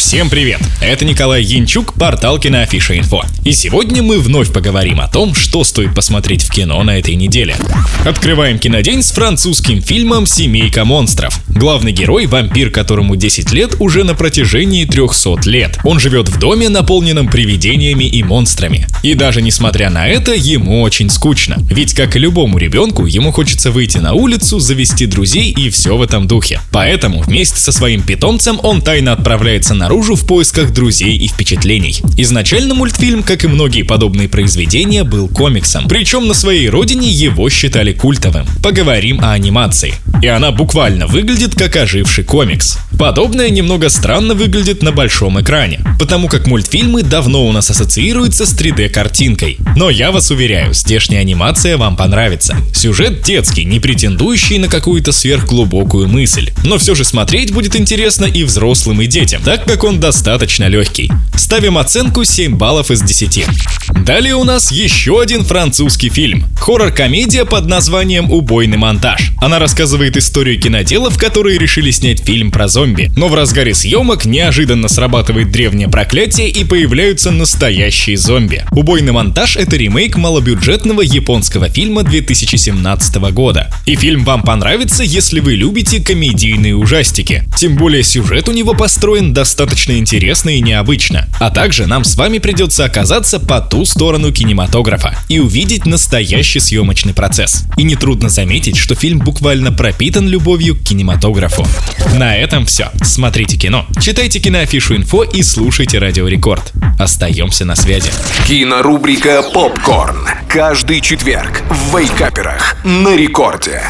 Всем привет! Это Николай Янчук, портал Киноафиша Инфо. И сегодня мы вновь поговорим о том, что стоит посмотреть в кино на этой неделе. Открываем кинодень с французским фильмом «Семейка монстров». Главный герой – вампир, которому 10 лет уже на протяжении 300 лет. Он живет в доме, наполненном привидениями и монстрами. И даже несмотря на это, ему очень скучно. Ведь, как и любому ребенку, ему хочется выйти на улицу, завести друзей и все в этом духе. Поэтому вместе со своим питомцем он тайно отправляется наружу наружу в поисках друзей и впечатлений. Изначально мультфильм, как и многие подобные произведения, был комиксом. Причем на своей родине его считали культовым. Поговорим о анимации. И она буквально выглядит как оживший комикс. Подобное немного странно выглядит на большом экране, потому как мультфильмы давно у нас ассоциируются с 3D-картинкой. Но я вас уверяю, здешняя анимация вам понравится. Сюжет детский, не претендующий на какую-то сверхглубокую мысль. Но все же смотреть будет интересно и взрослым, и детям, так как он достаточно легкий. Ставим оценку 7 баллов из 10. Далее у нас еще один французский фильм. Хоррор-комедия под названием «Убойный монтаж». Она рассказывает историю киноделов, которые решили снять фильм про зомби. Но в разгаре съемок неожиданно срабатывает древнее проклятие и появляются настоящие зомби. «Убойный монтаж» — это ремейк малобюджетного японского фильма 2017 года. И фильм вам понравится, если вы любите комедийные ужастики. Тем более сюжет у него построен достаточно интересно и необычно. А также нам с вами придется оказаться по ту сторону кинематографа и увидеть настоящий съемочный процесс. И нетрудно заметить, что фильм буквально пропитан любовью к кинематографу. На этом все. Смотрите кино, читайте киноафишу инфо и слушайте Радио Рекорд. Остаемся на связи. Кинорубрика «Попкорн». Каждый четверг в Вейкаперах на рекорде.